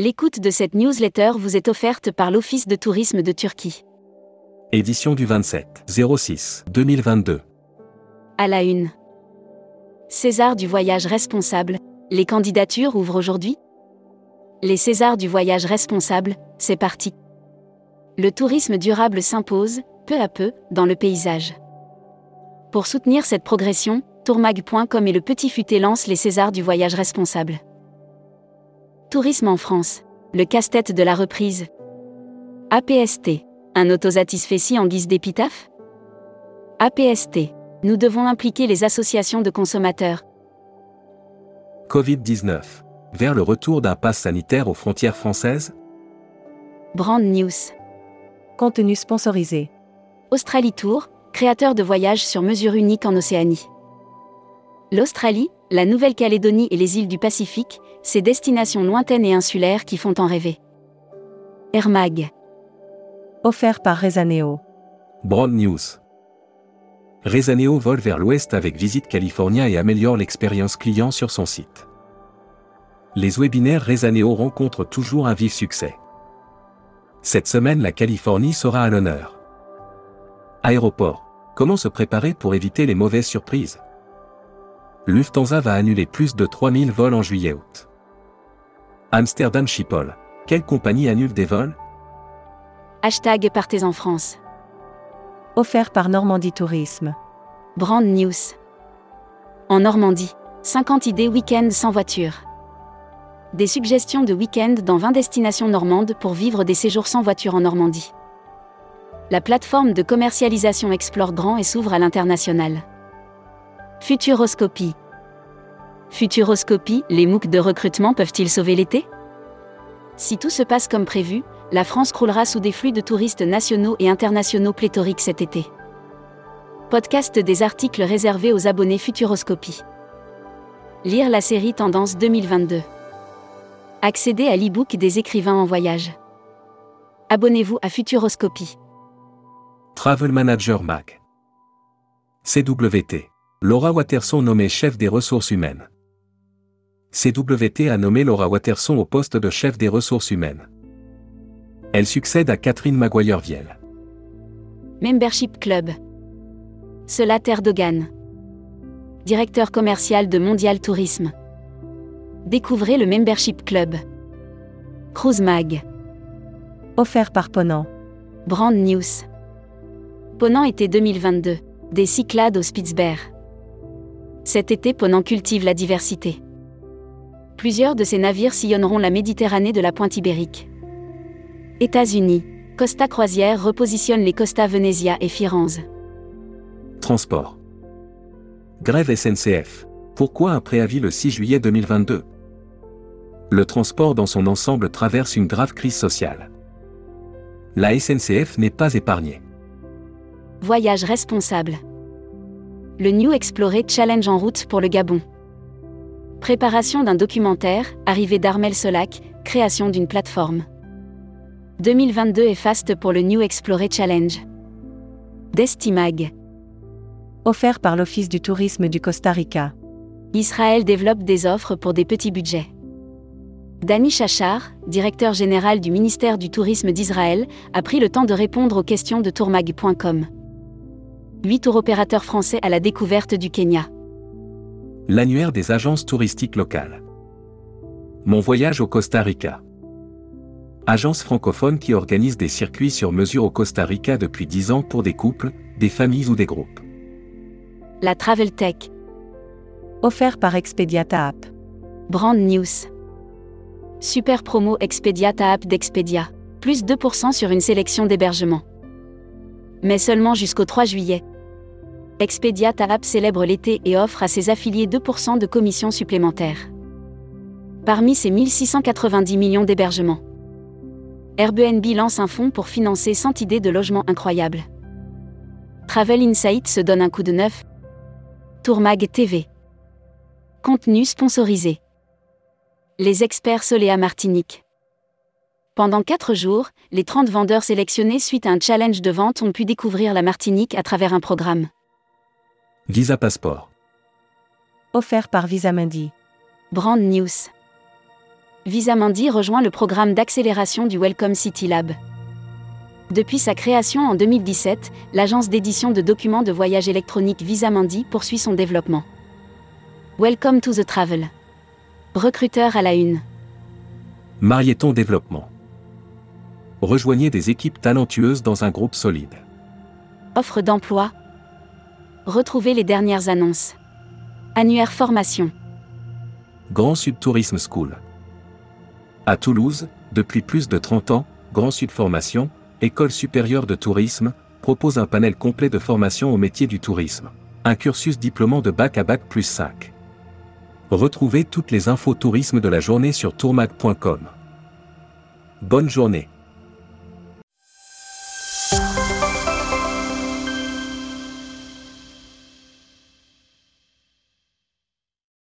L'écoute de cette newsletter vous est offerte par l'Office de tourisme de Turquie. Édition du 27 06 2022. À la une. César du voyage responsable. Les candidatures ouvrent aujourd'hui Les Césars du voyage responsable, c'est parti. Le tourisme durable s'impose, peu à peu, dans le paysage. Pour soutenir cette progression, tourmag.com et le Petit Futé lancent les Césars du voyage responsable. Tourisme en France. Le casse-tête de la reprise. APST. Un autosatisfait en guise d'épitaphe? APST. Nous devons impliquer les associations de consommateurs. Covid-19. Vers le retour d'un pass sanitaire aux frontières françaises? Brand News. Contenu sponsorisé. Australie Tour, créateur de voyages sur mesure unique en Océanie. L'Australie, la Nouvelle-Calédonie et les îles du Pacifique, ces destinations lointaines et insulaires qui font en rêver. Air Mag. Offert par Rezaneo. Broad News. Rezaneo vole vers l'ouest avec Visite California et améliore l'expérience client sur son site. Les webinaires Rezaneo rencontrent toujours un vif succès. Cette semaine, la Californie sera à l'honneur. Aéroport. Comment se préparer pour éviter les mauvaises surprises? Lufthansa va annuler plus de 3000 vols en juillet-août. Amsterdam Schiphol. Quelle compagnie annule des vols? Hashtag Partez en France. Offert par Normandie Tourisme. Brand News. En Normandie, 50 idées week-end sans voiture. Des suggestions de week-end dans 20 destinations normandes pour vivre des séjours sans voiture en Normandie. La plateforme de commercialisation explore grand et s'ouvre à l'international. Futuroscopie. Futuroscopie, les MOOC de recrutement peuvent-ils sauver l'été? Si tout se passe comme prévu, la France croulera sous des flux de touristes nationaux et internationaux pléthoriques cet été. Podcast des articles réservés aux abonnés Futuroscopie. Lire la série Tendance 2022. Accéder à l'e-book des écrivains en voyage. Abonnez-vous à Futuroscopie. Travel Manager Mag. CWT. Laura Watterson nommée chef des ressources humaines. CWT a nommé Laura Watterson au poste de chef des ressources humaines. Elle succède à Catherine Maguire-Viel. Membership Club. Cela Erdogan. Directeur commercial de Mondial Tourisme. Découvrez le Membership Club. Cruise Mag. Offert par Ponant. Brand News. Ponant été 2022. Des Cyclades au Spitzberg. Cet été, Ponant cultive la diversité. Plusieurs de ces navires sillonneront la Méditerranée de la pointe ibérique. États-Unis. Costa Croisière repositionne les Costa Venezia et Firenze. Transport. Grève SNCF. Pourquoi un préavis le 6 juillet 2022 Le transport dans son ensemble traverse une grave crise sociale. La SNCF n'est pas épargnée. Voyage responsable le New Explorer Challenge en route pour le Gabon. Préparation d'un documentaire, arrivée d'Armel Solac, création d'une plateforme. 2022 est fast pour le New Explorer Challenge. Destimag. Offert par l'Office du tourisme du Costa Rica. Israël développe des offres pour des petits budgets. Dani Chachar, directeur général du ministère du Tourisme d'Israël, a pris le temps de répondre aux questions de tourmag.com. 8 tours opérateurs français à la découverte du Kenya. L'annuaire des agences touristiques locales. Mon voyage au Costa Rica. Agence francophone qui organise des circuits sur mesure au Costa Rica depuis 10 ans pour des couples, des familles ou des groupes. La Travel Tech. Offert par Expediata App. Brand News. Super promo Expediata App d'Expedia. Plus 2% sur une sélection d'hébergements mais seulement jusqu'au 3 juillet. Expedia App célèbre l'été et offre à ses affiliés 2% de commissions supplémentaires. Parmi ses 1690 millions d'hébergements, Airbnb lance un fonds pour financer 100 idées de logements incroyables. Travel Insight se donne un coup de neuf. Tourmag TV. Contenu sponsorisé. Les experts Soléa Martinique. Pendant 4 jours, les 30 vendeurs sélectionnés suite à un challenge de vente ont pu découvrir la Martinique à travers un programme. Visa Passport. Offert par Visa Mundi. Brand News. Visamandi rejoint le programme d'accélération du Welcome City Lab. Depuis sa création en 2017, l'agence d'édition de documents de voyage électronique Visamandi poursuit son développement. Welcome to the travel. Recruteur à la une. Marieton Développement. Rejoignez des équipes talentueuses dans un groupe solide. Offre d'emploi. Retrouvez les dernières annonces. Annuaire formation. Grand Sud Tourisme School. À Toulouse, depuis plus de 30 ans, Grand Sud Formation, École supérieure de tourisme, propose un panel complet de formation au métier du tourisme. Un cursus diplômant de bac à bac plus 5. Retrouvez toutes les infos tourisme de la journée sur tourmag.com. Bonne journée.